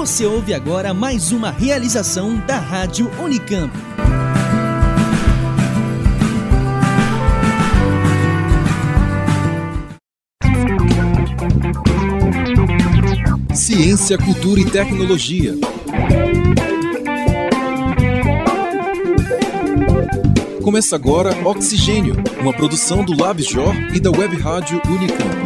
Você ouve agora mais uma realização da Rádio Unicamp. Ciência, cultura e tecnologia. Começa agora Oxigênio, uma produção do LabJOR e da Web Rádio Unicamp.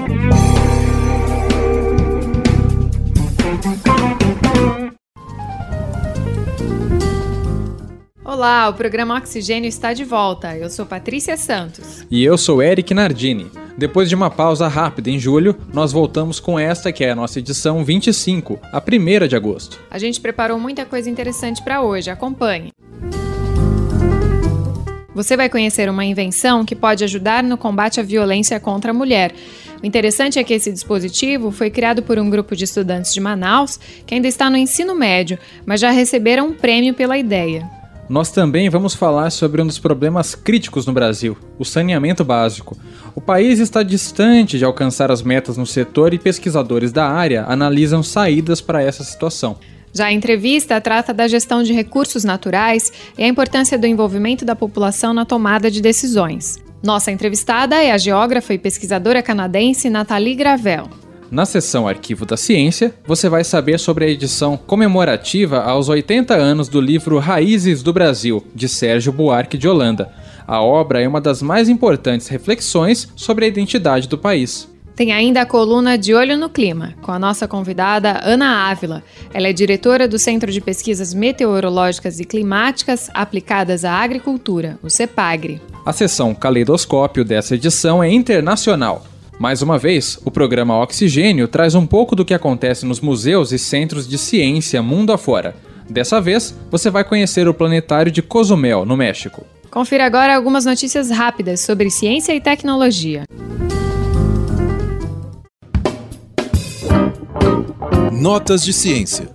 Olá, o programa Oxigênio está de volta. Eu sou Patrícia Santos. E eu sou Eric Nardini. Depois de uma pausa rápida em julho, nós voltamos com esta que é a nossa edição 25, a primeira de agosto. A gente preparou muita coisa interessante para hoje, acompanhe. Você vai conhecer uma invenção que pode ajudar no combate à violência contra a mulher. O interessante é que esse dispositivo foi criado por um grupo de estudantes de Manaus que ainda está no ensino médio, mas já receberam um prêmio pela ideia. Nós também vamos falar sobre um dos problemas críticos no Brasil, o saneamento básico. O país está distante de alcançar as metas no setor e pesquisadores da área analisam saídas para essa situação. Já a entrevista trata da gestão de recursos naturais e a importância do envolvimento da população na tomada de decisões. Nossa entrevistada é a geógrafa e pesquisadora canadense Nathalie Gravel. Na seção Arquivo da Ciência, você vai saber sobre a edição comemorativa aos 80 anos do livro Raízes do Brasil, de Sérgio Buarque de Holanda. A obra é uma das mais importantes reflexões sobre a identidade do país. Tem ainda a coluna De Olho no Clima, com a nossa convidada Ana Ávila. Ela é diretora do Centro de Pesquisas Meteorológicas e Climáticas Aplicadas à Agricultura, o CEPAGRE. A seção Caleidoscópio dessa edição é internacional. Mais uma vez, o programa Oxigênio traz um pouco do que acontece nos museus e centros de ciência mundo afora. Dessa vez, você vai conhecer o planetário de Cozumel, no México. Confira agora algumas notícias rápidas sobre ciência e tecnologia. Notas de ciência.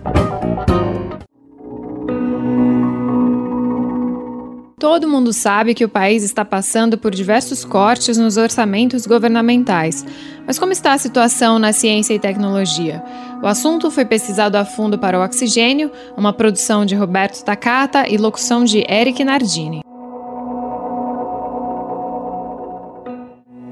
Todo mundo sabe que o país está passando por diversos cortes nos orçamentos governamentais. Mas como está a situação na ciência e tecnologia? O assunto foi pesquisado a fundo para o Oxigênio, uma produção de Roberto Takata e locução de Eric Nardini.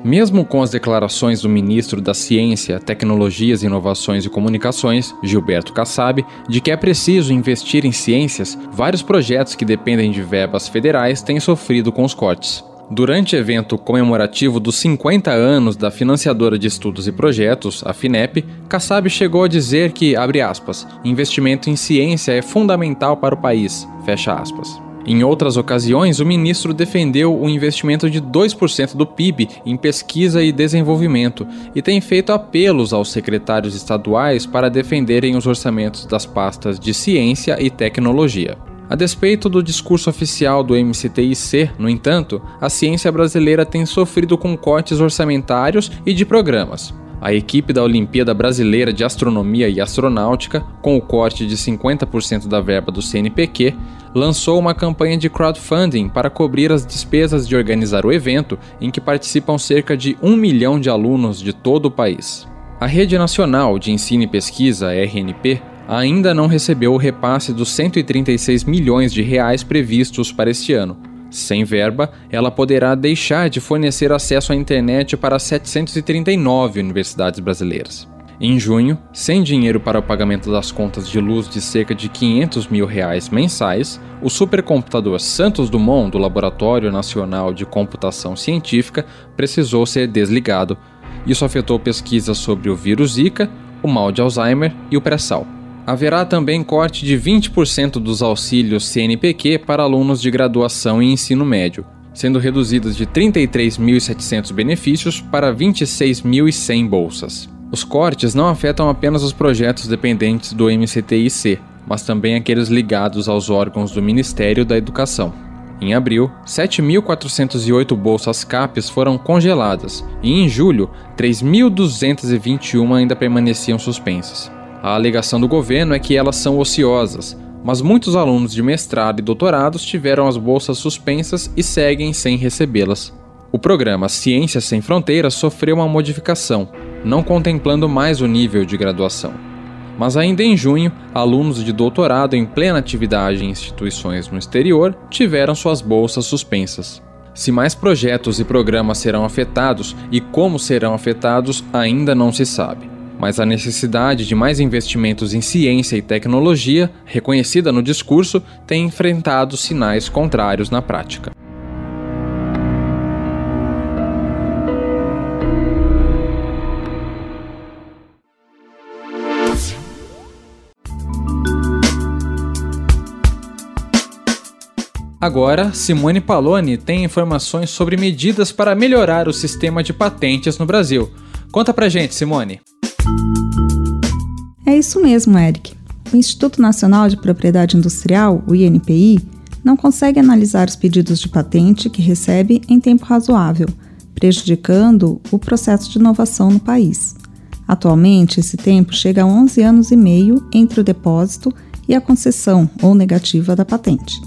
Mesmo com as declarações do ministro da Ciência, Tecnologias, Inovações e Comunicações, Gilberto Kassab, de que é preciso investir em ciências, vários projetos que dependem de verbas federais têm sofrido com os cortes. Durante o evento comemorativo dos 50 anos da financiadora de estudos e projetos, a FINEP, Kassab chegou a dizer que, abre aspas, investimento em ciência é fundamental para o país, fecha aspas. Em outras ocasiões, o ministro defendeu o investimento de 2% do PIB em pesquisa e desenvolvimento e tem feito apelos aos secretários estaduais para defenderem os orçamentos das pastas de ciência e tecnologia. A despeito do discurso oficial do MCTIC, no entanto, a ciência brasileira tem sofrido com cortes orçamentários e de programas. A equipe da Olimpíada Brasileira de Astronomia e Astronáutica, com o corte de 50% da verba do CNPq, lançou uma campanha de crowdfunding para cobrir as despesas de organizar o evento, em que participam cerca de um milhão de alunos de todo o país. A Rede Nacional de Ensino e Pesquisa, RNP, ainda não recebeu o repasse dos 136 milhões de reais previstos para este ano, sem verba, ela poderá deixar de fornecer acesso à internet para 739 universidades brasileiras. Em junho, sem dinheiro para o pagamento das contas de luz de cerca de 500 mil reais mensais, o supercomputador Santos Dumont do Laboratório Nacional de Computação Científica precisou ser desligado. Isso afetou pesquisas sobre o vírus Zika, o mal de Alzheimer e o pré-sal. Haverá também corte de 20% dos auxílios CNPq para alunos de graduação e ensino médio, sendo reduzidos de 33.700 benefícios para 26.100 bolsas. Os cortes não afetam apenas os projetos dependentes do MCTIC, mas também aqueles ligados aos órgãos do Ministério da Educação. Em abril, 7.408 bolsas CAPES foram congeladas e em julho, 3.221 ainda permaneciam suspensas. A alegação do governo é que elas são ociosas, mas muitos alunos de mestrado e doutorados tiveram as bolsas suspensas e seguem sem recebê-las. O programa Ciências Sem Fronteiras sofreu uma modificação, não contemplando mais o nível de graduação. Mas ainda em junho, alunos de doutorado em plena atividade em instituições no exterior tiveram suas bolsas suspensas. Se mais projetos e programas serão afetados e como serão afetados ainda não se sabe. Mas a necessidade de mais investimentos em ciência e tecnologia, reconhecida no discurso, tem enfrentado sinais contrários na prática. Agora, Simone Paloni tem informações sobre medidas para melhorar o sistema de patentes no Brasil. Conta pra gente, Simone. É isso mesmo, Eric. O Instituto Nacional de Propriedade Industrial, o INPI, não consegue analisar os pedidos de patente que recebe em tempo razoável, prejudicando o processo de inovação no país. Atualmente, esse tempo chega a 11 anos e meio entre o depósito e a concessão ou negativa da patente.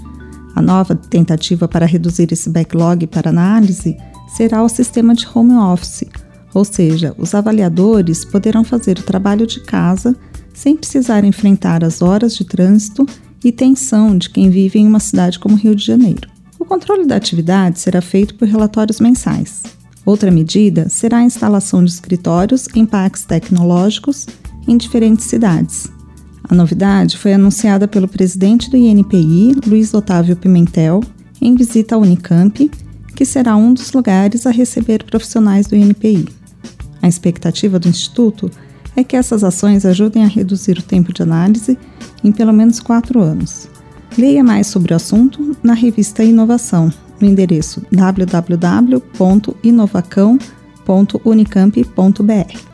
A nova tentativa para reduzir esse backlog para análise será o sistema de home office, ou seja, os avaliadores poderão fazer o trabalho de casa sem precisar enfrentar as horas de trânsito e tensão de quem vive em uma cidade como Rio de Janeiro. O controle da atividade será feito por relatórios mensais. Outra medida será a instalação de escritórios em parques tecnológicos em diferentes cidades, a novidade foi anunciada pelo presidente do INPI, Luiz Otávio Pimentel, em visita à Unicamp, que será um dos lugares a receber profissionais do INPI. A expectativa do Instituto é que essas ações ajudem a reduzir o tempo de análise em pelo menos quatro anos. Leia mais sobre o assunto na revista Inovação, no endereço www.inovacão.unicamp.br.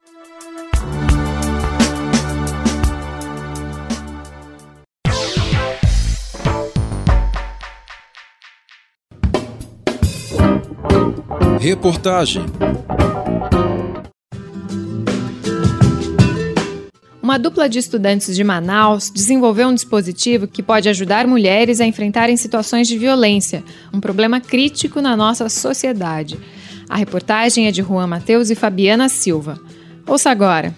Reportagem Uma dupla de estudantes de Manaus desenvolveu um dispositivo que pode ajudar mulheres a enfrentarem situações de violência, um problema crítico na nossa sociedade. A reportagem é de Juan Mateus e Fabiana Silva. Ouça agora.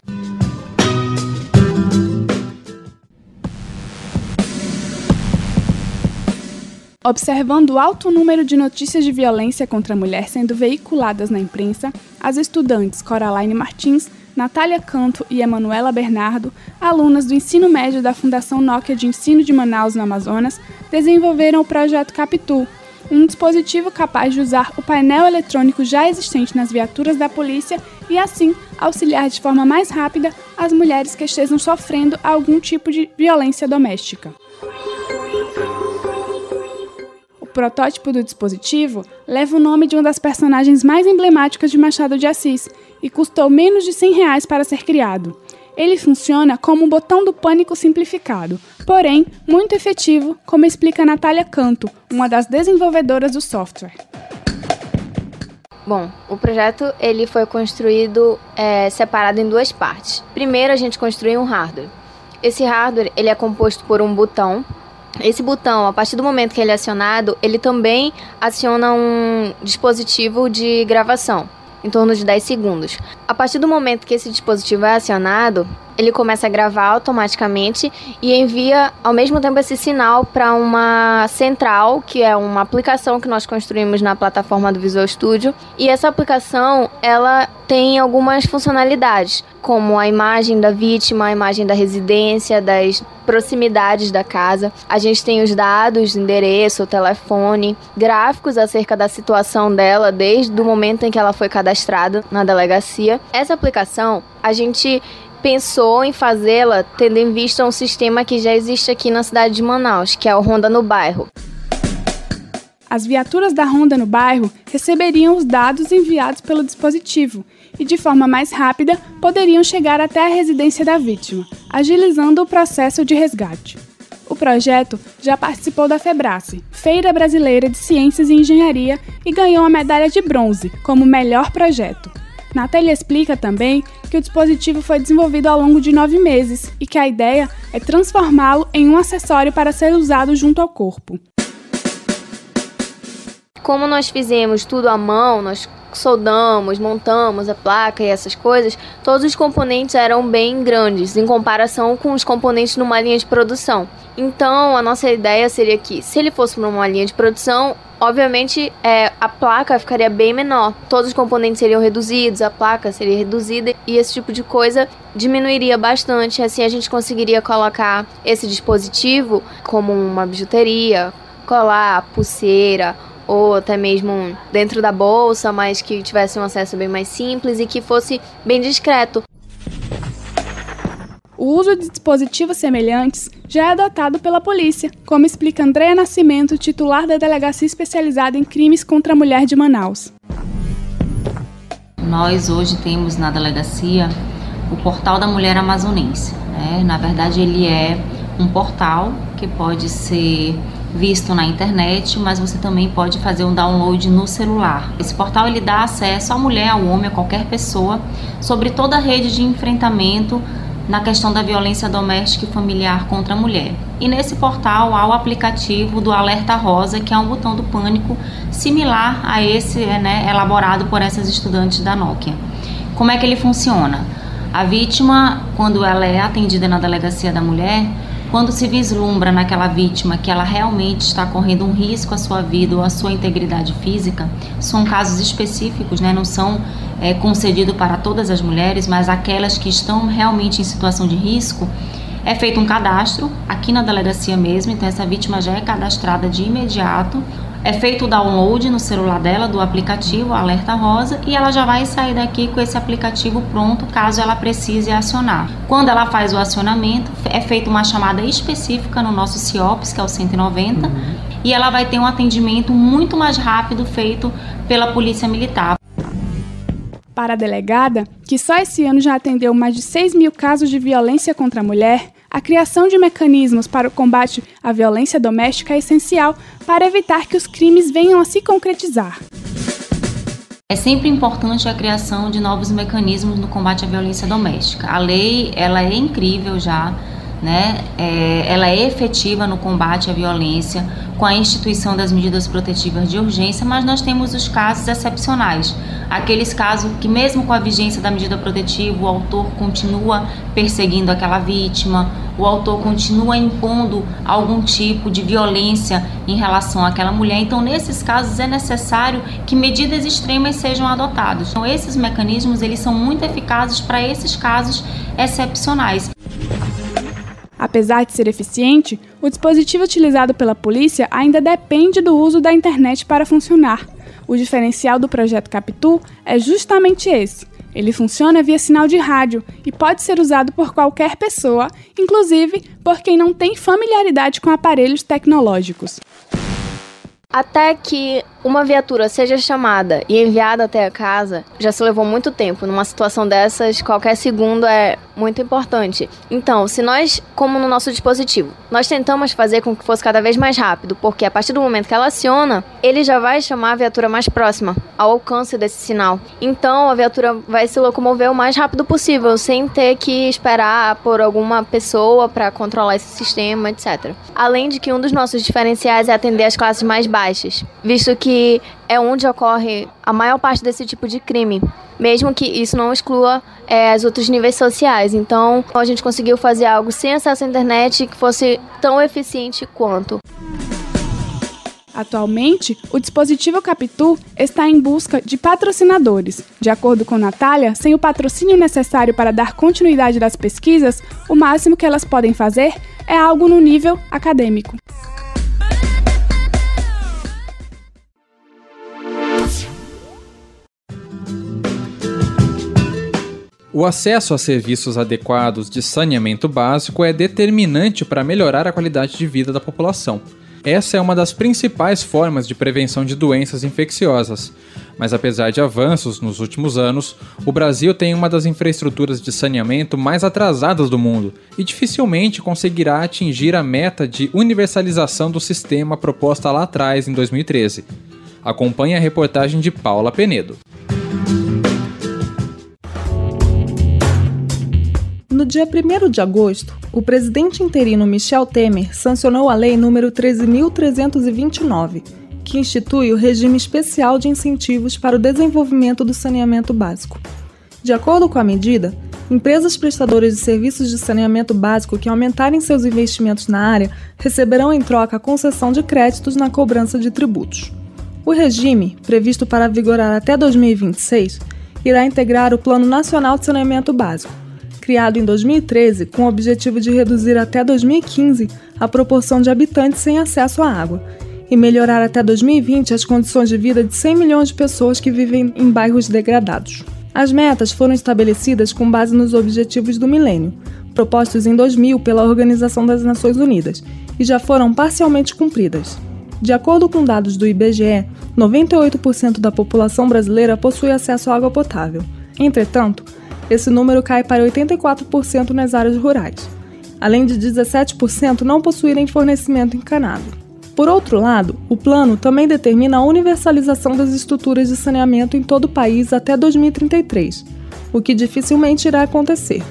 Observando o alto número de notícias de violência contra a mulher sendo veiculadas na imprensa, as estudantes Coraline Martins, Natália Canto e Emanuela Bernardo, alunas do ensino médio da Fundação Nokia de Ensino de Manaus, no Amazonas, desenvolveram o projeto Capitu, um dispositivo capaz de usar o painel eletrônico já existente nas viaturas da polícia e, assim, auxiliar de forma mais rápida as mulheres que estejam sofrendo algum tipo de violência doméstica. Protótipo do dispositivo leva o nome de uma das personagens mais emblemáticas de Machado de Assis e custou menos de 100 reais para ser criado. Ele funciona como um botão do pânico simplificado, porém muito efetivo, como explica Natália Canto, uma das desenvolvedoras do software. Bom, o projeto ele foi construído é, separado em duas partes. Primeiro, a gente construiu um hardware. Esse hardware ele é composto por um botão esse botão, a partir do momento que ele é acionado, ele também aciona um dispositivo de gravação, em torno de 10 segundos. A partir do momento que esse dispositivo é acionado, ele começa a gravar automaticamente e envia ao mesmo tempo esse sinal para uma central, que é uma aplicação que nós construímos na plataforma do Visual Studio. E essa aplicação, ela tem algumas funcionalidades, como a imagem da vítima, a imagem da residência, das proximidades da casa. A gente tem os dados, endereço, telefone, gráficos acerca da situação dela desde o momento em que ela foi cadastrada na delegacia. Essa aplicação, a gente pensou em fazê-la tendo em vista um sistema que já existe aqui na cidade de Manaus, que é o Ronda no Bairro. As viaturas da Ronda no bairro receberiam os dados enviados pelo dispositivo e, de forma mais rápida, poderiam chegar até a residência da vítima, agilizando o processo de resgate. O projeto já participou da FEBRACE, Feira Brasileira de Ciências e Engenharia, e ganhou a medalha de bronze como melhor projeto. Natália explica também que o dispositivo foi desenvolvido ao longo de nove meses e que a ideia é transformá-lo em um acessório para ser usado junto ao corpo. Como nós fizemos tudo à mão, nós soldamos, montamos a placa e essas coisas, todos os componentes eram bem grandes em comparação com os componentes numa linha de produção. Então, a nossa ideia seria que, se ele fosse para uma linha de produção, obviamente é, a placa ficaria bem menor. Todos os componentes seriam reduzidos, a placa seria reduzida e esse tipo de coisa diminuiria bastante. Assim, a gente conseguiria colocar esse dispositivo como uma bijuteria, colar, pulseira ou até mesmo dentro da bolsa, mas que tivesse um acesso bem mais simples e que fosse bem discreto. O uso de dispositivos semelhantes já é adotado pela polícia, como explica Andréa Nascimento, titular da Delegacia Especializada em Crimes contra a Mulher de Manaus. Nós hoje temos na delegacia o Portal da Mulher Amazonense. Né? Na verdade, ele é um portal que pode ser visto na internet, mas você também pode fazer um download no celular. Esse portal ele dá acesso à mulher, ao homem, a qualquer pessoa sobre toda a rede de enfrentamento na questão da violência doméstica e familiar contra a mulher. E nesse portal há o aplicativo do Alerta Rosa, que é um botão do pânico similar a esse né, elaborado por essas estudantes da Nokia. Como é que ele funciona? A vítima, quando ela é atendida na delegacia da mulher, quando se vislumbra naquela vítima que ela realmente está correndo um risco à sua vida ou à sua integridade física, são casos específicos, né? não são é, concedidos para todas as mulheres, mas aquelas que estão realmente em situação de risco, é feito um cadastro aqui na delegacia mesmo, então essa vítima já é cadastrada de imediato. É feito o download no celular dela do aplicativo Alerta Rosa e ela já vai sair daqui com esse aplicativo pronto caso ela precise acionar. Quando ela faz o acionamento, é feita uma chamada específica no nosso CIOPS, que é o 190, uhum. e ela vai ter um atendimento muito mais rápido feito pela Polícia Militar. Para a delegada, que só esse ano já atendeu mais de 6 mil casos de violência contra a mulher, a criação de mecanismos para o combate à violência doméstica é essencial para evitar que os crimes venham a se concretizar. É sempre importante a criação de novos mecanismos no combate à violência doméstica. A lei ela é incrível já, né? É, ela é efetiva no combate à violência com a instituição das medidas protetivas de urgência, mas nós temos os casos excepcionais, aqueles casos que mesmo com a vigência da medida protetiva o autor continua perseguindo aquela vítima, o autor continua impondo algum tipo de violência em relação àquela mulher. Então, nesses casos é necessário que medidas extremas sejam adotadas. Então, esses mecanismos eles são muito eficazes para esses casos excepcionais. Apesar de ser eficiente, o dispositivo utilizado pela polícia ainda depende do uso da internet para funcionar. O diferencial do projeto Capitu é justamente esse. Ele funciona via sinal de rádio e pode ser usado por qualquer pessoa, inclusive por quem não tem familiaridade com aparelhos tecnológicos. Até que uma viatura seja chamada e enviada até a casa, já se levou muito tempo. Numa situação dessas, qualquer segundo é muito importante. Então, se nós, como no nosso dispositivo, nós tentamos fazer com que fosse cada vez mais rápido, porque a partir do momento que ela aciona, ele já vai chamar a viatura mais próxima ao alcance desse sinal. Então, a viatura vai se locomover o mais rápido possível, sem ter que esperar por alguma pessoa para controlar esse sistema, etc. Além de que um dos nossos diferenciais é atender as classes mais baixas, visto que é onde ocorre a maior parte desse tipo de crime, mesmo que isso não exclua é, os outros níveis sociais. Então, a gente conseguiu fazer algo sem acesso à internet que fosse tão eficiente quanto. Atualmente, o dispositivo Capitu está em busca de patrocinadores. De acordo com Natália, sem o patrocínio necessário para dar continuidade das pesquisas, o máximo que elas podem fazer é algo no nível acadêmico. O acesso a serviços adequados de saneamento básico é determinante para melhorar a qualidade de vida da população. Essa é uma das principais formas de prevenção de doenças infecciosas. Mas apesar de avanços nos últimos anos, o Brasil tem uma das infraestruturas de saneamento mais atrasadas do mundo e dificilmente conseguirá atingir a meta de universalização do sistema proposta lá atrás em 2013. Acompanhe a reportagem de Paula Penedo. No dia 1 de agosto, o presidente interino Michel Temer sancionou a Lei nº 13.329, que institui o regime especial de incentivos para o desenvolvimento do saneamento básico. De acordo com a medida, empresas prestadoras de serviços de saneamento básico que aumentarem seus investimentos na área receberão em troca a concessão de créditos na cobrança de tributos. O regime, previsto para vigorar até 2026, irá integrar o Plano Nacional de Saneamento Básico, criado em 2013 com o objetivo de reduzir até 2015 a proporção de habitantes sem acesso à água e melhorar até 2020 as condições de vida de 100 milhões de pessoas que vivem em bairros degradados. As metas foram estabelecidas com base nos Objetivos do Milênio, propostos em 2000 pela Organização das Nações Unidas, e já foram parcialmente cumpridas. De acordo com dados do IBGE, 98% da população brasileira possui acesso à água potável. Entretanto, esse número cai para 84% nas áreas rurais, além de 17% não possuírem fornecimento encanado. Por outro lado, o plano também determina a universalização das estruturas de saneamento em todo o país até 2033, o que dificilmente irá acontecer.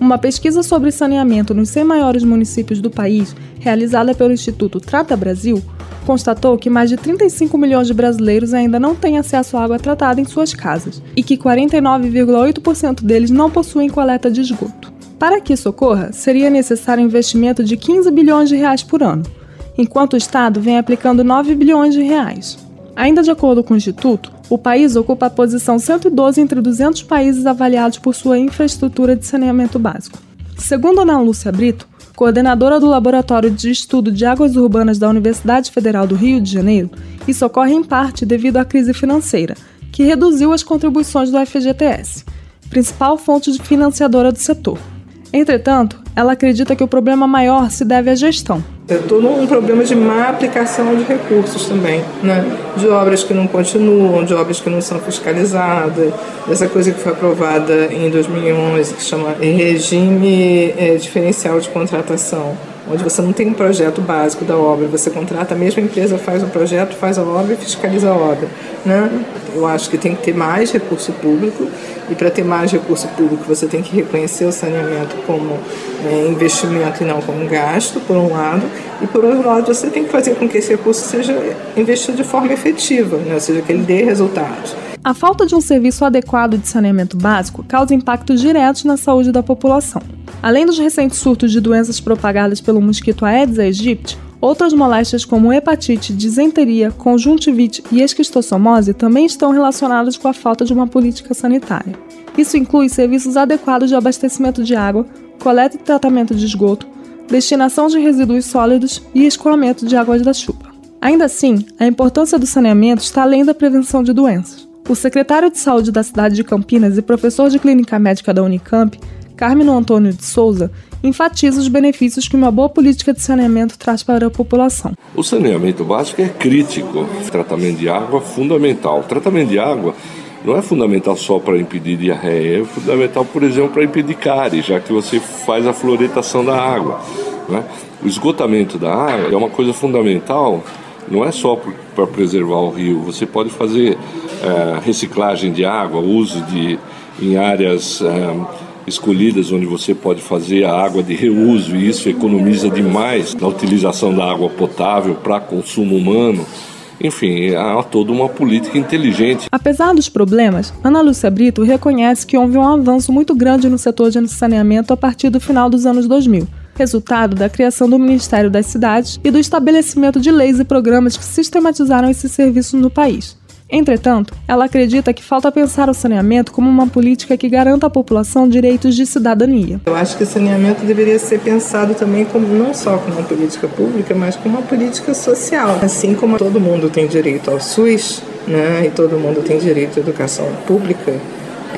Uma pesquisa sobre saneamento nos 100 maiores municípios do país, realizada pelo Instituto Trata Brasil, constatou que mais de 35 milhões de brasileiros ainda não têm acesso à água tratada em suas casas e que 49,8% deles não possuem coleta de esgoto. Para que isso ocorra, seria necessário um investimento de 15 bilhões de reais por ano, enquanto o Estado vem aplicando 9 bilhões de reais. Ainda de acordo com o Instituto, o país ocupa a posição 112 entre 200 países avaliados por sua infraestrutura de saneamento básico. Segundo Ana Lúcia Brito, coordenadora do Laboratório de Estudo de Águas Urbanas da Universidade Federal do Rio de Janeiro, isso ocorre em parte devido à crise financeira, que reduziu as contribuições do FGTS, principal fonte financiadora do setor. Entretanto, ela acredita que o problema maior se deve à gestão, é todo um problema de má aplicação de recursos também, né? De obras que não continuam, de obras que não são fiscalizadas, essa coisa que foi aprovada em 2011 que chama regime é, diferencial de contratação onde você não tem um projeto básico da obra, você contrata, a mesma empresa faz o projeto, faz a obra e fiscaliza a obra. Né? Eu acho que tem que ter mais recurso público, e para ter mais recurso público você tem que reconhecer o saneamento como é, investimento e não como gasto, por um lado, e por outro lado você tem que fazer com que esse recurso seja investido de forma efetiva, né? ou seja, que ele dê resultados. A falta de um serviço adequado de saneamento básico causa impactos diretos na saúde da população. Além dos recentes surtos de doenças propagadas pelo mosquito Aedes aegypti, outras moléstias como hepatite, disenteria, conjuntivite e esquistossomose também estão relacionadas com a falta de uma política sanitária. Isso inclui serviços adequados de abastecimento de água, coleta e tratamento de esgoto, destinação de resíduos sólidos e escoamento de águas da chuva. Ainda assim, a importância do saneamento está além da prevenção de doenças. O secretário de Saúde da cidade de Campinas e professor de clínica médica da Unicamp Carmino Antônio de Souza, enfatiza os benefícios que uma boa política de saneamento traz para a população. O saneamento básico é crítico. O tratamento de água é fundamental. O tratamento de água não é fundamental só para impedir diarreia, é fundamental, por exemplo, para impedir cárie, já que você faz a fluoretação da água. Né? O esgotamento da água é uma coisa fundamental, não é só para preservar o rio, você pode fazer é, reciclagem de água, uso de em áreas. É, escolhidas onde você pode fazer a água de reuso e isso economiza demais na utilização da água potável para consumo humano. Enfim, há toda uma política inteligente. Apesar dos problemas, Ana Lúcia Brito reconhece que houve um avanço muito grande no setor de saneamento a partir do final dos anos 2000 resultado da criação do Ministério das Cidades e do estabelecimento de leis e programas que sistematizaram esses serviços no país. Entretanto, ela acredita que falta pensar o saneamento como uma política que garanta à população direitos de cidadania. Eu acho que o saneamento deveria ser pensado também como não só como uma política pública, mas como uma política social. Assim como todo mundo tem direito ao SUS, né, e todo mundo tem direito à educação pública,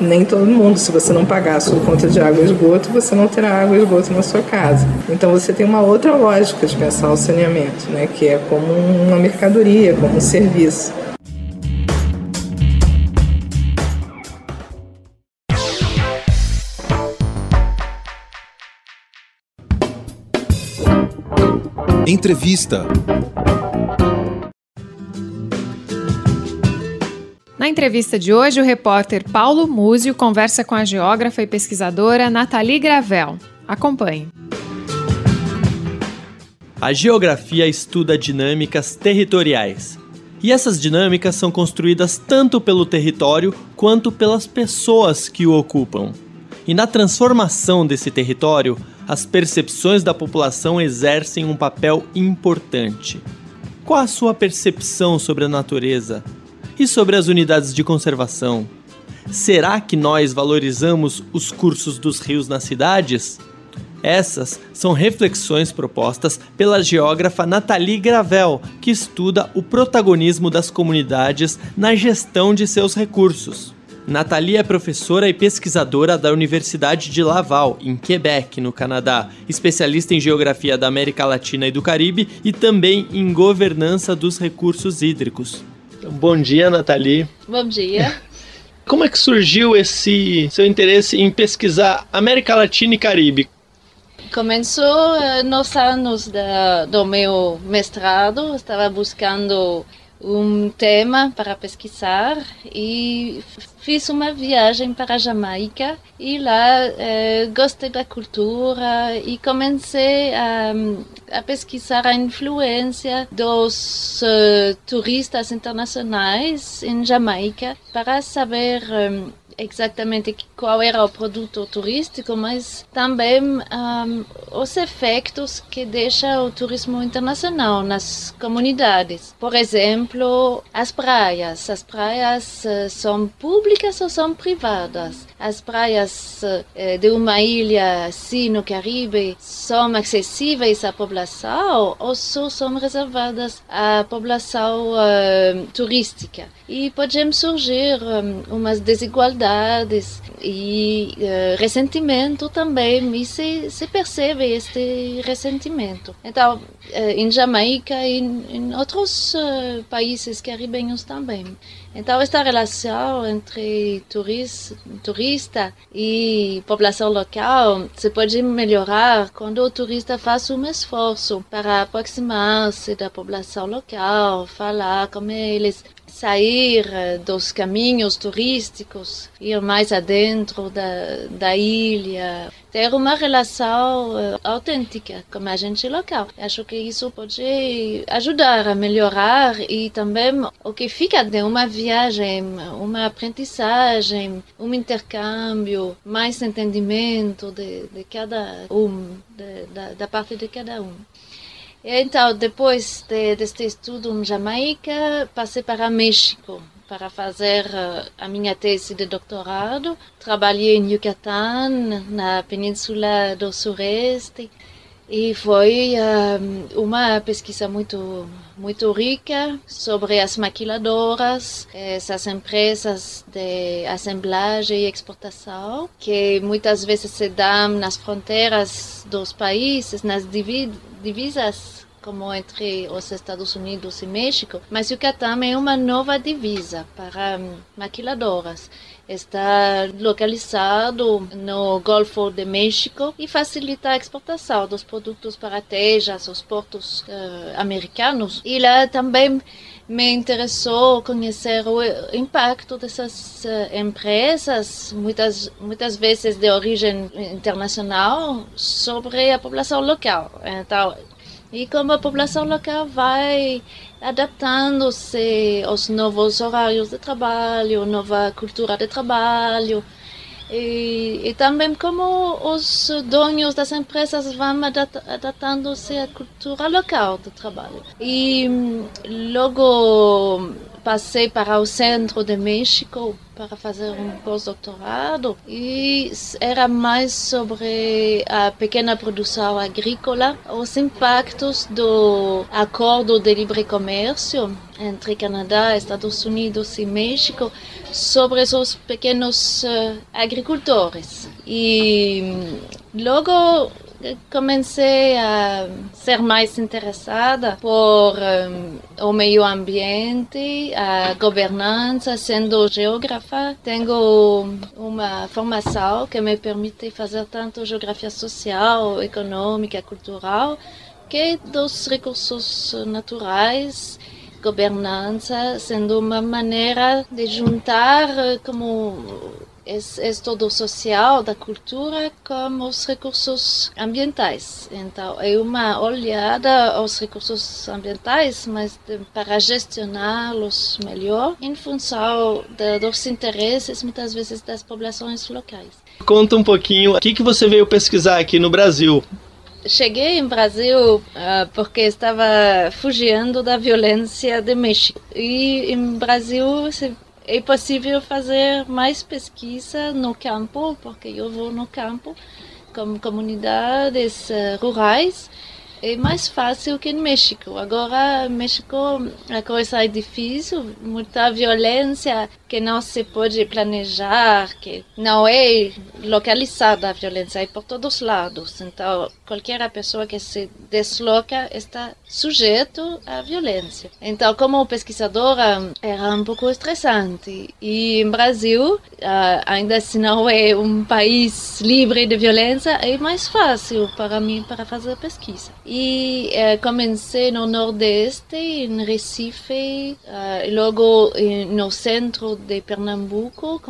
nem todo mundo, se você não pagar a sua conta de água e esgoto, você não terá água e esgoto na sua casa. Então você tem uma outra lógica de pensar o saneamento, né, que é como uma mercadoria, como um serviço. Entrevista. Na entrevista de hoje, o repórter Paulo Múzio conversa com a geógrafa e pesquisadora Nathalie Gravel. Acompanhe. A geografia estuda dinâmicas territoriais. E essas dinâmicas são construídas tanto pelo território quanto pelas pessoas que o ocupam. E na transformação desse território, as percepções da população exercem um papel importante. Qual a sua percepção sobre a natureza e sobre as unidades de conservação? Será que nós valorizamos os cursos dos rios nas cidades? Essas são reflexões propostas pela geógrafa Nathalie Gravel, que estuda o protagonismo das comunidades na gestão de seus recursos. Nathalie é professora e pesquisadora da Universidade de Laval, em Quebec, no Canadá, especialista em geografia da América Latina e do Caribe e também em governança dos recursos hídricos. Bom dia, Nathalie. Bom dia. Como é que surgiu esse seu interesse em pesquisar América Latina e Caribe? Começou uh, nos anos da, do meu mestrado, estava buscando um tema para pesquisar e fiz uma viagem para a Jamaica e lá eh, gostei da cultura e comecei a, a pesquisar a influência dos uh, turistas internacionais em Jamaica para saber um, exatamente qual era o produto turístico, mas também um, os efeitos que deixa o turismo internacional nas comunidades. Por exemplo, as praias. As praias uh, são públicas ou são privadas? As praias uh, de uma ilha assim no Caribe são acessíveis à população ou só são reservadas à população uh, turística? E podem surgir um, umas desigualdades e uh, ressentimento também, e se, se percebe este ressentimento. Então, uh, em Jamaica e em, em outros uh, países caribenhos também. Então, esta relação entre turista, turista e população local se pode melhorar quando o turista faz um esforço para aproximar-se da população local, falar com eles, sair eh, dos caminhos turísticos, ir mais adentro da, da ilha, ter uma relação uh, autêntica com a gente local. Acho que isso pode ajudar a melhorar e também o que fica de uma viagem, uma aprendizagem, um intercâmbio, mais entendimento de, de cada um, de, da, da parte de cada um. Então, depois de, deste estudo em Jamaica, passei para México para fazer uh, a minha tese de doutorado. Trabalhei em Yucatán, na Península do Sureste, e foi uh, uma pesquisa muito muito rica sobre as maquiladoras, essas empresas de assemblagem e exportação que muitas vezes se dão nas fronteiras dos países, nas divisas como entre os Estados Unidos e México, mas Yucatán é uma nova divisa para hum, maquiladoras. Está localizado no Golfo de México e facilita a exportação dos produtos para Tejas, os portos uh, americanos. E lá também me interessou conhecer o impacto dessas uh, empresas, muitas, muitas vezes de origem internacional, sobre a população local. Então, e como a população local vai adaptando-se aos novos horários de trabalho, nova cultura de trabalho, e, e, também como os donos das empresas vão adaptando-se à cultura local de trabalho. E hum, logo passei para o centro de México para fazer um pós-doutorado e era mais sobre a pequena produção agrícola, os impactos do acordo de livre comércio entre Canadá, Estados Unidos e México sobre os pequenos uh, agricultores. E logo comecei a ser mais interessada por um, o meio ambiente, a governança, sendo geógrafa. Tenho uma formação que me permite fazer tanto geografia social, econômica, cultural, que dos recursos naturais governança sendo uma maneira de juntar como estudo social da cultura com os recursos ambientais. Então, é uma olhada aos recursos ambientais, mas de, para gestioná-los melhor em função de, dos interesses, muitas vezes, das populações locais. Conta um pouquinho, o que, que você veio pesquisar aqui no Brasil? Cheguei em Brasil uh, porque estava fugindo da violência de México. E em Brasil é possível fazer mais pesquisa no campo, porque eu vou no campo com comunidades uh, rurais é mais fácil que no México. Agora, no México, a coisa é difícil, muita violência que não se pode planejar, que não é localizada a violência, é por todos os lados. Então, qualquer pessoa que se desloca está sujeito à violência. Então, como pesquisadora, era um pouco estressante. E em Brasil, ainda se não é um país livre de violência, é mais fácil para mim para fazer pesquisa. E eh, comecei no Nordeste, em Recife, uh, logo no centro de Pernambuco,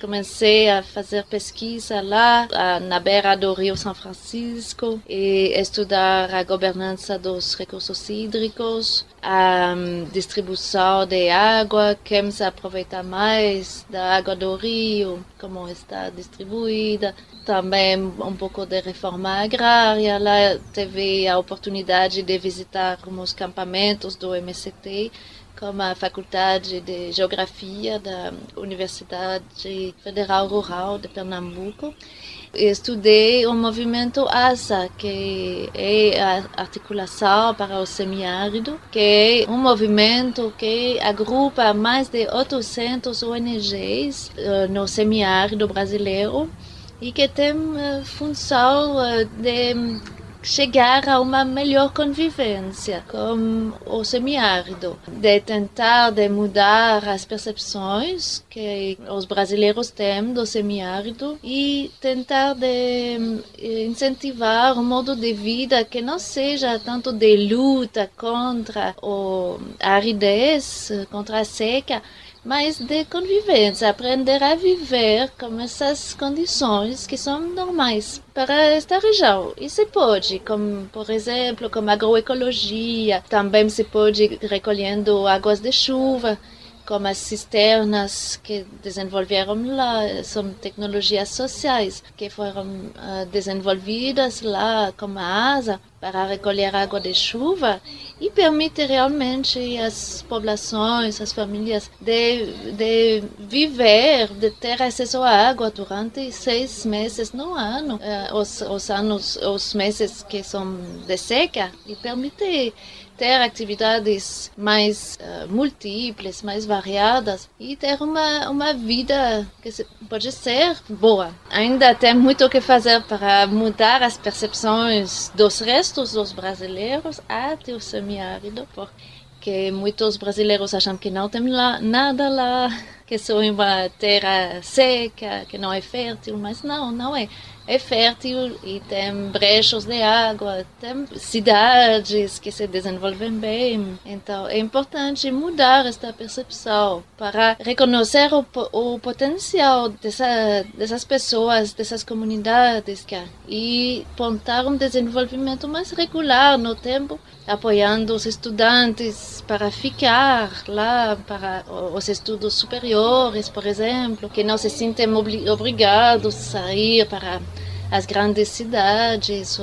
comecei a fazer pesquisa lá, na beira do Rio São Francisco, e estudar a governança dos recursos hídricos, a um, distribuição de água, quem se aproveita mais da água do rio, como está distribuída, também um pouco de reforma agrária. Lá teve a oportunidade de visitar os campamentos do MCT, como a Faculdade de Geografia da Universidade Federal Rural de Pernambuco. Estudei o movimento ASA, que é a articulação para o semiárido, que é um movimento que agrupa mais de 800 ONGs uh, no semiárido brasileiro e que tem uh, função uh, de chegar a uma melhor convivência com o semiárido, de tentar de mudar as percepções que os brasileiros têm do semiárido e tentar de incentivar um modo de vida que não seja tanto de luta contra a aridez, contra a seca, mas de convivência, aprender a viver com essas condições que são normais para esta região. E se pode, como, por exemplo, com agroecologia, também se pode recolhendo águas de chuva, como as cisternas que desenvolveram lá, são tecnologias sociais que foram uh, desenvolvidas lá como a ASA para recolher água de chuva e permite realmente às populações, às famílias de, de viver, de ter acesso à água durante seis meses no ano, uh, os, os anos, os meses que são de seca e permite ter atividades mais uh, múltiplas, mais variadas e ter uma, uma vida que pode ser boa. Ainda tem muito o que fazer para mudar as percepções dos restos dos brasileiros até o semiárido, porque muitos brasileiros acham que não tem lá, nada lá, que são uma terra seca, que não é fértil, mas não, não é. É fértil e tem brechas de água, tem cidades que se desenvolvem bem. Então é importante mudar esta percepção para reconhecer o, o potencial dessa, dessas pessoas, dessas comunidades e apontar um desenvolvimento mais regular no tempo, apoiando os estudantes para ficar lá para os estudos superiores, por exemplo, que não se sentem obrigados a sair para as grandes cidades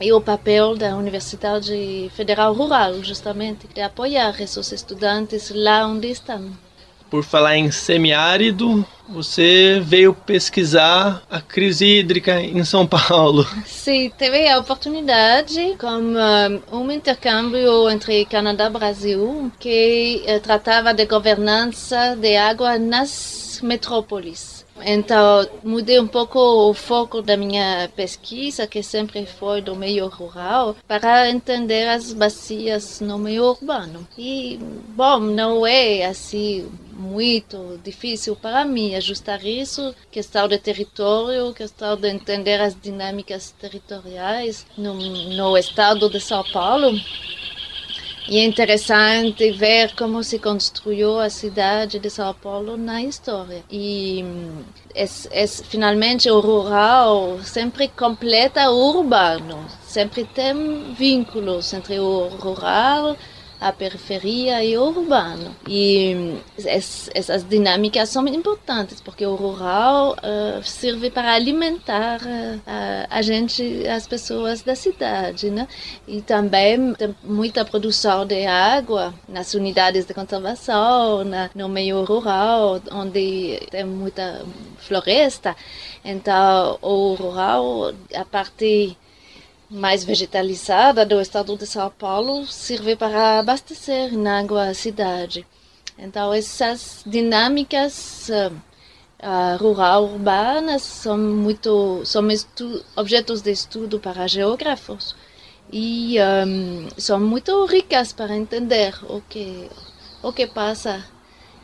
e o papel da Universidade Federal Rural, justamente, de apoiar esses estudantes lá onde estão. Por falar em semiárido, você veio pesquisar a crise hídrica em São Paulo. Sim, teve a oportunidade com um, intercâmbio entre Canadá e Brasil que uh, tratava de governança de água nas metrópoles. Então, mudei um pouco o foco da minha pesquisa, que sempre foi do meio rural, para entender as bacias no meio urbano. E, bom, não é assim muito difícil para mim ajustar isso, questão de território, questão de entender as dinâmicas territoriais no, no estado de São Paulo e é interessante ver como se construiu a cidade de São Paulo na história. E é, é, finalmente o rural sempre completa o urbano, sempre tem vínculos entre o rural a periferia e o urbano. E essas dinâmicas são importantes, porque o rural uh, serve para alimentar uh, a gente, as pessoas da cidade, né? E também tem muita produção de água nas unidades de conservação, na, no meio rural, onde tem muita floresta. Então, o rural, a partir mais vegetalizada do estado de São Paulo serve para abastecer em água a cidade. Então, essas dinâmicas uh, uh, rural-urbanas são muito são objetos de estudo para geógrafos e um, são muito ricas para entender o que o que passa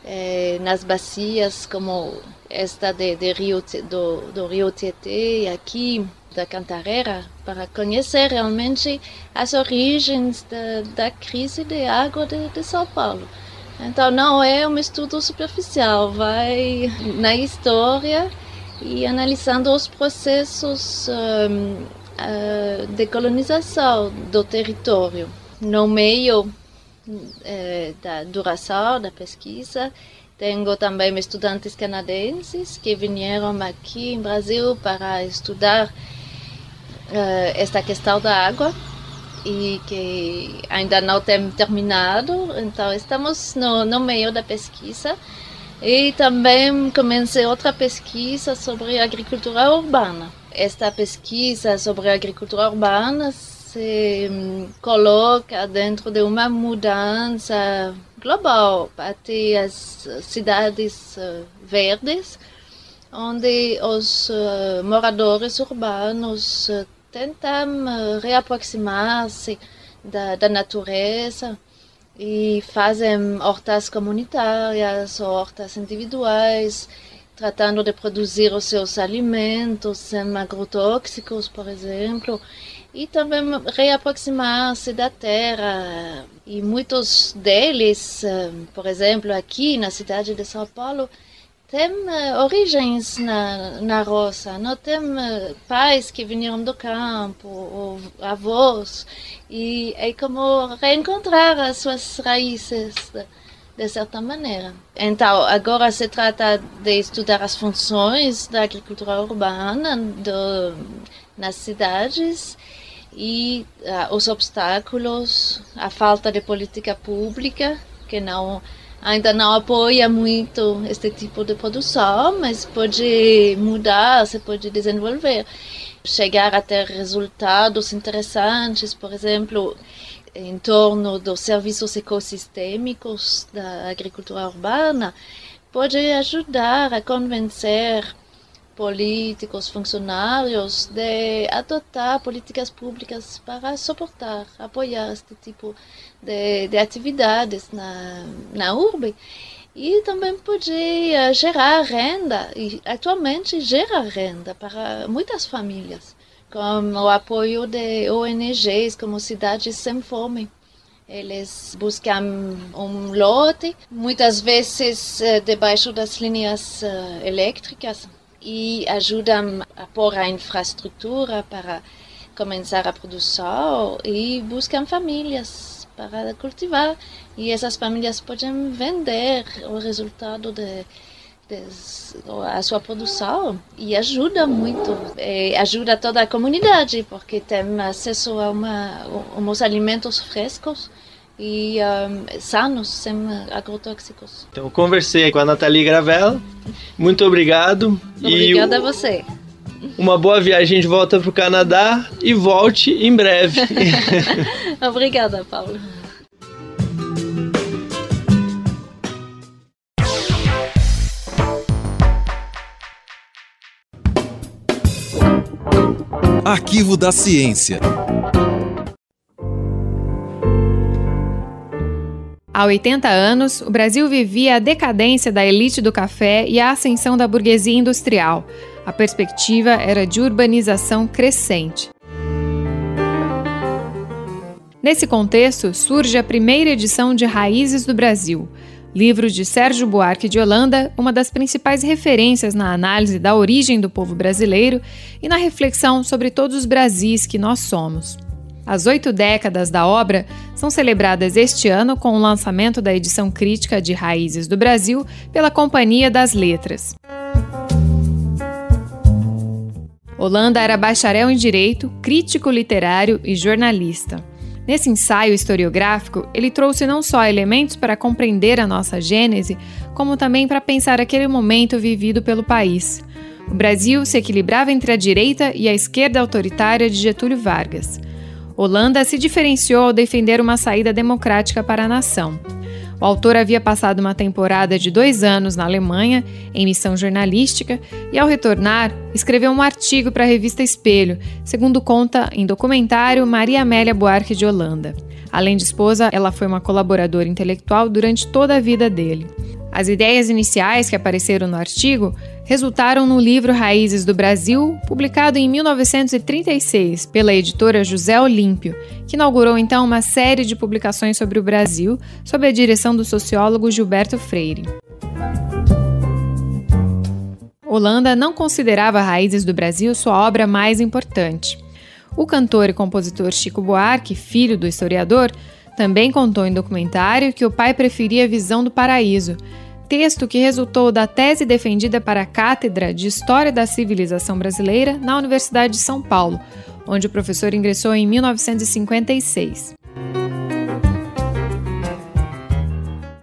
eh, nas bacias como esta de, de Rio, do, do Rio Tietê aqui da Cantareira para conhecer realmente as origens da, crise de água de, de São Paulo. Então não é um estudo superficial, vai na história e analisando os processos um, uh, ah, de colonização do território no meio uh, da duração da pesquisa. Tenho também estudantes canadenses que vieram aqui em Brasil para estudar uh, esta questão da água e que ainda não tem terminado, então estamos no, no meio da pesquisa. E também comecei outra pesquisa sobre agricultura urbana. Esta pesquisa sobre agricultura urbana se um, coloca dentro de uma mudança global até as cidades uh, verdes, onde os uh, moradores urbanos tentam eh, reaproximar-se da, da natureza e fazem hortas comunitárias ou hortas individuais, tratando de produzir os seus alimentos sem agrotóxicos, por exemplo, e também reaproximar-se da terra. E muitos deles, eh, por exemplo, aqui na cidade de São Paulo, tem uh, origens na, na roça, não tem uh, pais que vieram do campo, ou avós, e é como reencontrar as suas raízes de, de certa maneira. Então, agora se trata de estudar as funções da agricultura urbana do, nas cidades e uh, os obstáculos, a falta de política pública que não ainda não apoia muito este tipo de produção, mas pode mudar, se pode desenvolver, chegar a ter resultados interessantes, por exemplo, em torno dos serviços ecossistêmicos da agricultura urbana, pode ajudar a convencer políticos, funcionários de adotar políticas públicas para suportar, apoiar este tipo de, de atividades na, na urbe e também podia gerar renda, e atualmente gera renda para muitas famílias, com o apoio de ONGs como Cidades Sem Fome. Eles buscam um lote, muitas vezes eh, debaixo das linhas eh, elétricas, e ajudam a pôr a infraestrutura para começar a produção e buscam famílias para cultivar. E essas famílias podem vender o resultado de, a sua produção e ajuda muito. E ajuda toda a comunidade porque tem acesso a uma, uns alimentos frescos e um, sanos, sem agrotóxicos. Então, conversei com a Nathalie Gravel. Muito obrigado. Obrigada e a você. Uma boa viagem de volta para o Canadá e volte em breve. Obrigada, Paulo. Arquivo da Ciência. Há 80 anos, o Brasil vivia a decadência da elite do café e a ascensão da burguesia industrial. A perspectiva era de urbanização crescente. Nesse contexto, surge a primeira edição de Raízes do Brasil, livro de Sérgio Buarque de Holanda, uma das principais referências na análise da origem do povo brasileiro e na reflexão sobre todos os Brasis que nós somos. As oito décadas da obra são celebradas este ano com o lançamento da edição crítica de Raízes do Brasil pela Companhia das Letras. Holanda era bacharel em Direito, crítico literário e jornalista. Nesse ensaio historiográfico, ele trouxe não só elementos para compreender a nossa gênese, como também para pensar aquele momento vivido pelo país. O Brasil se equilibrava entre a direita e a esquerda autoritária de Getúlio Vargas. Holanda se diferenciou ao defender uma saída democrática para a nação. O autor havia passado uma temporada de dois anos na Alemanha, em missão jornalística, e ao retornar, escreveu um artigo para a revista Espelho, segundo conta em documentário Maria Amélia Buarque de Holanda. Além de esposa, ela foi uma colaboradora intelectual durante toda a vida dele. As ideias iniciais que apareceram no artigo resultaram no livro Raízes do Brasil, publicado em 1936 pela editora José Olímpio, que inaugurou então uma série de publicações sobre o Brasil, sob a direção do sociólogo Gilberto Freire. Holanda não considerava Raízes do Brasil sua obra mais importante. O cantor e compositor Chico Buarque, filho do historiador, também contou em documentário que o pai preferia a visão do paraíso, texto que resultou da tese defendida para a Cátedra de História da Civilização Brasileira na Universidade de São Paulo, onde o professor ingressou em 1956.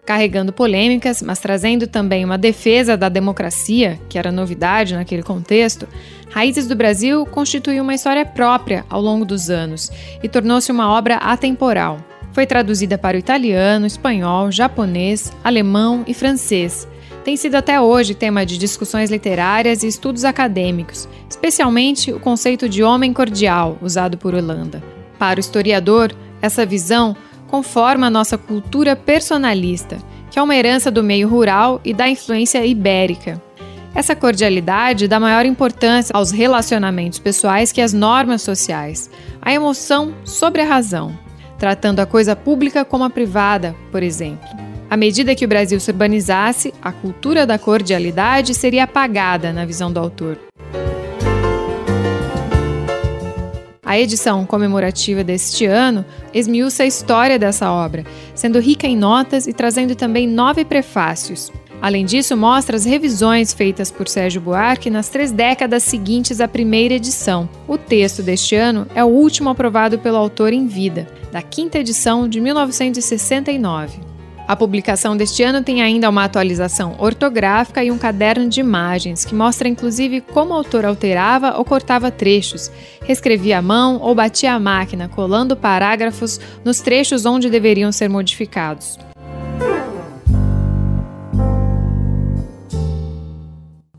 Carregando polêmicas, mas trazendo também uma defesa da democracia, que era novidade naquele contexto, Raízes do Brasil constituiu uma história própria ao longo dos anos e tornou-se uma obra atemporal. Foi traduzida para o italiano, espanhol, japonês, alemão e francês. Tem sido até hoje tema de discussões literárias e estudos acadêmicos, especialmente o conceito de homem cordial usado por Holanda. Para o historiador, essa visão conforma a nossa cultura personalista, que é uma herança do meio rural e da influência ibérica. Essa cordialidade dá maior importância aos relacionamentos pessoais que às normas sociais, a emoção sobre a razão tratando a coisa pública como a privada, por exemplo. À medida que o Brasil se urbanizasse, a cultura da cordialidade seria apagada na visão do autor. A edição comemorativa deste ano esmiuça a história dessa obra, sendo rica em notas e trazendo também nove prefácios. Além disso, mostra as revisões feitas por Sérgio Buarque nas três décadas seguintes à primeira edição. O texto deste ano é o último aprovado pelo autor em vida, da quinta edição de 1969. A publicação deste ano tem ainda uma atualização ortográfica e um caderno de imagens que mostra inclusive como o autor alterava ou cortava trechos, reescrevia à mão ou batia a máquina, colando parágrafos nos trechos onde deveriam ser modificados.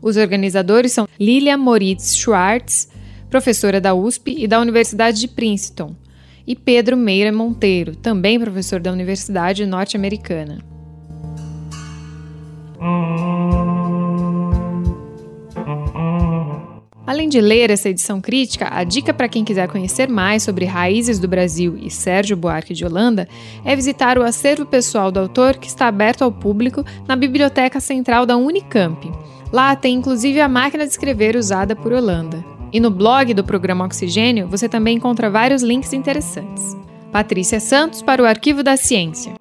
Os organizadores são Lilia Moritz Schwartz, professora da USP e da Universidade de Princeton, e Pedro Meira Monteiro, também professor da Universidade Norte-Americana. Além de ler essa edição crítica, a dica para quem quiser conhecer mais sobre Raízes do Brasil e Sérgio Buarque de Holanda é visitar o acervo pessoal do autor que está aberto ao público na Biblioteca Central da Unicamp. Lá tem inclusive a máquina de escrever usada por Holanda. E no blog do programa Oxigênio você também encontra vários links interessantes. Patrícia Santos para o Arquivo da Ciência.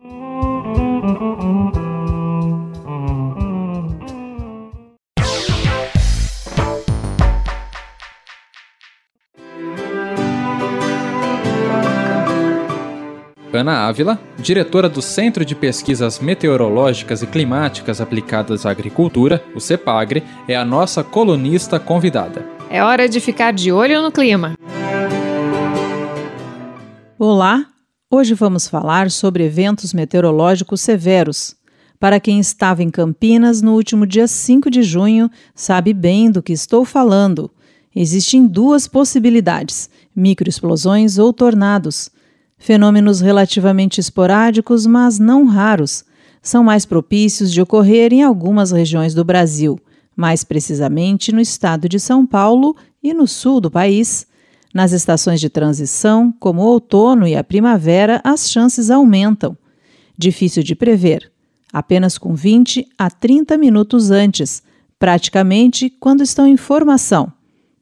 Ana Ávila, diretora do Centro de Pesquisas Meteorológicas e Climáticas Aplicadas à Agricultura, o CEPAGRE, é a nossa colunista convidada. É hora de ficar de olho no clima. Olá! Hoje vamos falar sobre eventos meteorológicos severos. Para quem estava em Campinas no último dia 5 de junho, sabe bem do que estou falando. Existem duas possibilidades: microexplosões ou tornados. Fenômenos relativamente esporádicos, mas não raros, são mais propícios de ocorrer em algumas regiões do Brasil, mais precisamente no estado de São Paulo e no sul do país. Nas estações de transição, como o outono e a primavera, as chances aumentam. Difícil de prever, apenas com 20 a 30 minutos antes, praticamente quando estão em formação.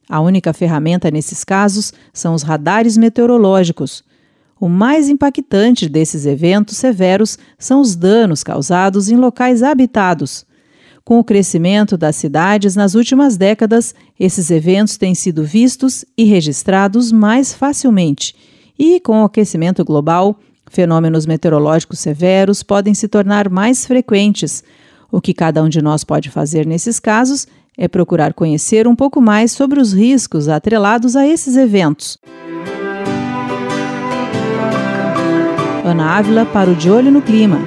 A única ferramenta nesses casos são os radares meteorológicos. O mais impactante desses eventos severos são os danos causados em locais habitados. Com o crescimento das cidades nas últimas décadas, esses eventos têm sido vistos e registrados mais facilmente. E com o aquecimento global, fenômenos meteorológicos severos podem se tornar mais frequentes. O que cada um de nós pode fazer nesses casos é procurar conhecer um pouco mais sobre os riscos atrelados a esses eventos. Ana Ávila para o De Olho no Clima.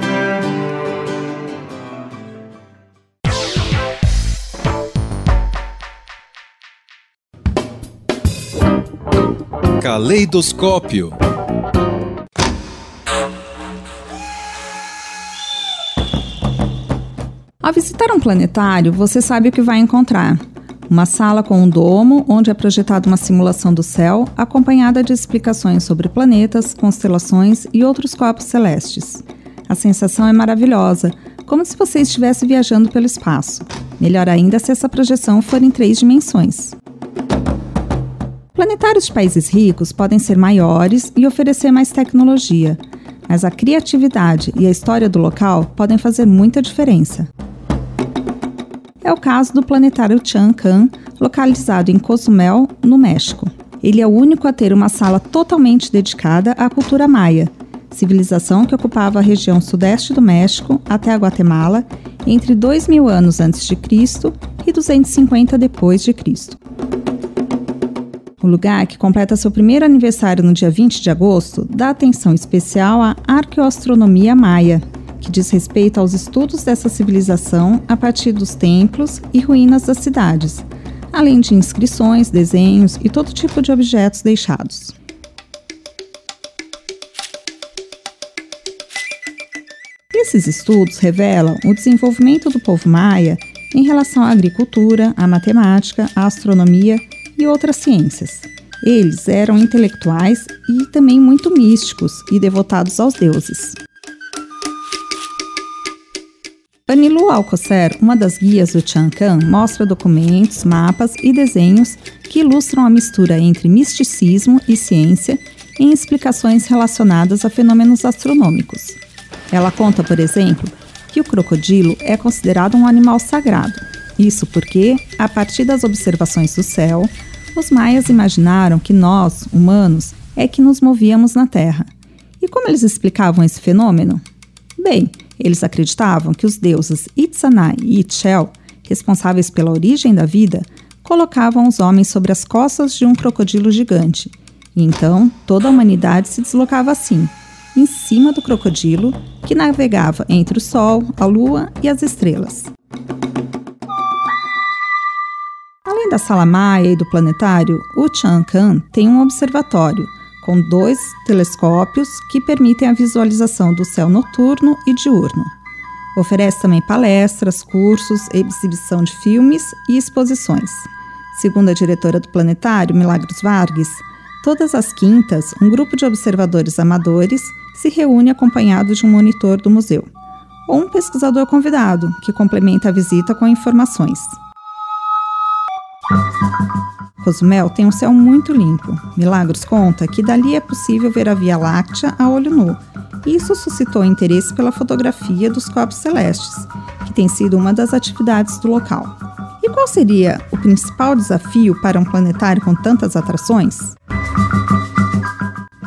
Caleidoscópio. Ao visitar um planetário, você sabe o que vai encontrar. Uma sala com um domo, onde é projetada uma simulação do céu, acompanhada de explicações sobre planetas, constelações e outros corpos celestes. A sensação é maravilhosa, como se você estivesse viajando pelo espaço. Melhor ainda se essa projeção for em três dimensões. Planetários de países ricos podem ser maiores e oferecer mais tecnologia, mas a criatividade e a história do local podem fazer muita diferença. É o caso do planetário Chang'an, localizado em Cozumel, no México. Ele é o único a ter uma sala totalmente dedicada à cultura maia, civilização que ocupava a região sudeste do México até a Guatemala entre 2000 anos antes de Cristo e 250 depois de Cristo. O lugar, que completa seu primeiro aniversário no dia 20 de agosto, dá atenção especial à arqueoastronomia maia, que diz respeito aos estudos dessa civilização a partir dos templos e ruínas das cidades, além de inscrições, desenhos e todo tipo de objetos deixados. Esses estudos revelam o desenvolvimento do povo maia em relação à agricultura, à matemática, à astronomia e outras ciências. Eles eram intelectuais e também muito místicos e devotados aos deuses. Anilu Alcocer, uma das guias do Chancan, mostra documentos, mapas e desenhos que ilustram a mistura entre misticismo e ciência em explicações relacionadas a fenômenos astronômicos. Ela conta, por exemplo, que o crocodilo é considerado um animal sagrado. Isso porque, a partir das observações do céu, os maias imaginaram que nós, humanos, é que nos movíamos na Terra. E como eles explicavam esse fenômeno? Bem, eles acreditavam que os deuses Itzanai e Itchel, responsáveis pela origem da vida, colocavam os homens sobre as costas de um crocodilo gigante. E então toda a humanidade se deslocava assim, em cima do crocodilo, que navegava entre o Sol, a Lua e as estrelas. Além da sala Maia e do planetário, o Chang'an tem um observatório com dois telescópios que permitem a visualização do céu noturno e diurno. Oferece também palestras, cursos, exibição de filmes e exposições. Segundo a diretora do planetário, Milagros Vargas, todas as quintas, um grupo de observadores amadores se reúne acompanhado de um monitor do museu, ou um pesquisador convidado, que complementa a visita com informações. Cozumel tem um céu muito limpo. Milagros conta que dali é possível ver a Via Láctea a olho nu. Isso suscitou interesse pela fotografia dos corpos celestes, que tem sido uma das atividades do local. E qual seria o principal desafio para um planetário com tantas atrações?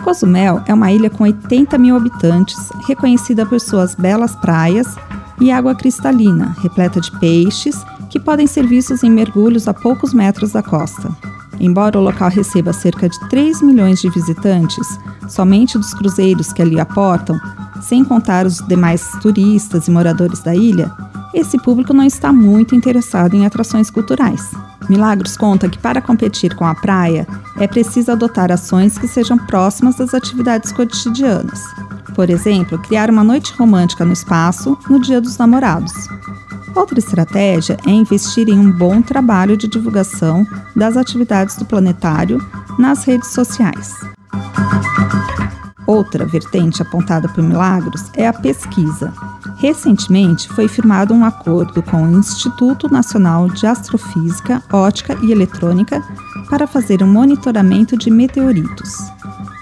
Cozumel é uma ilha com 80 mil habitantes, reconhecida por suas belas praias e água cristalina, repleta de peixes que podem ser vistos em mergulhos a poucos metros da costa. Embora o local receba cerca de 3 milhões de visitantes, somente dos cruzeiros que ali aportam, sem contar os demais turistas e moradores da ilha, esse público não está muito interessado em atrações culturais. Milagros conta que para competir com a praia é preciso adotar ações que sejam próximas das atividades cotidianas. Por exemplo, criar uma noite romântica no espaço no Dia dos Namorados. Outra estratégia é investir em um bom trabalho de divulgação das atividades do planetário nas redes sociais. Outra vertente apontada por Milagros é a pesquisa. Recentemente foi firmado um acordo com o Instituto Nacional de Astrofísica, Ótica e Eletrônica para fazer um monitoramento de meteoritos.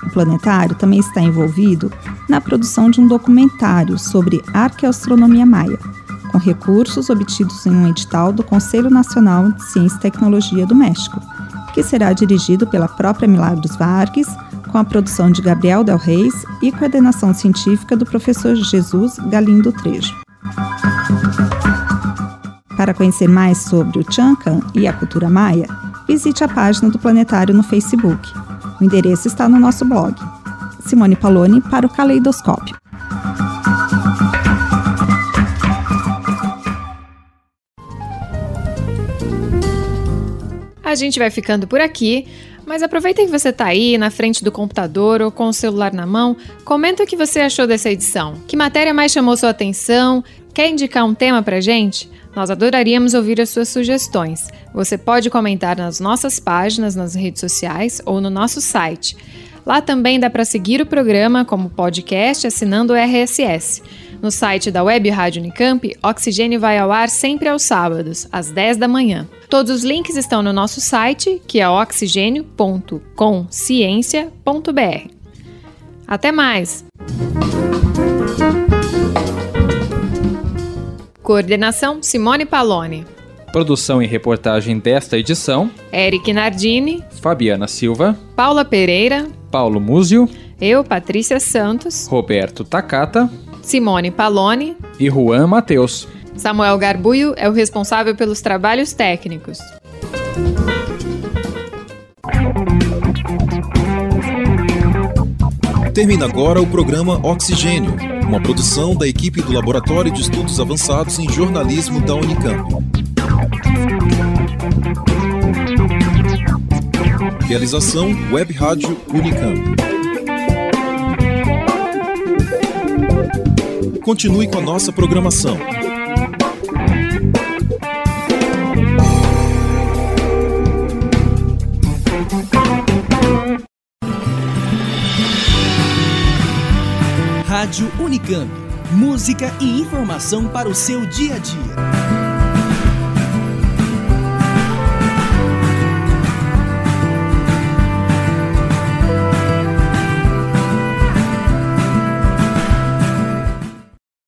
O planetário também está envolvido na produção de um documentário sobre arqueoastronomia maia, com recursos obtidos em um edital do Conselho Nacional de Ciência e Tecnologia do México, que será dirigido pela própria Milagros Vargas, com a produção de Gabriel Del Reis e coordenação científica do professor Jesus Galindo Trejo. Para conhecer mais sobre o Chancan e a cultura maia, visite a página do Planetário no Facebook. O endereço está no nosso blog. Simone Paloni para o Caleidoscópio. A gente vai ficando por aqui, mas aproveita que você está aí na frente do computador ou com o celular na mão, comenta o que você achou dessa edição. Que matéria mais chamou sua atenção? Quer indicar um tema pra gente? Nós adoraríamos ouvir as suas sugestões. Você pode comentar nas nossas páginas, nas redes sociais ou no nosso site. Lá também dá para seguir o programa como podcast assinando o RSS. No site da Web Rádio Unicamp, Oxigênio vai ao ar sempre aos sábados, às 10 da manhã. Todos os links estão no nosso site, que é oxigênio.consciência.br. Até mais! Coordenação Simone Paloni. Produção e reportagem desta edição: Eric Nardini, Fabiana Silva, Paula Pereira, Paulo Múzio, eu, Patrícia Santos, Roberto Takata, Simone Paloni e Juan Mateus. Samuel Garbuio é o responsável pelos trabalhos técnicos. Termina agora o programa Oxigênio, uma produção da equipe do Laboratório de Estudos Avançados em Jornalismo da Unicamp. Realização Web Rádio Unicamp. Continue com a nossa programação. Rádio Unicamp. Música e informação para o seu dia a dia.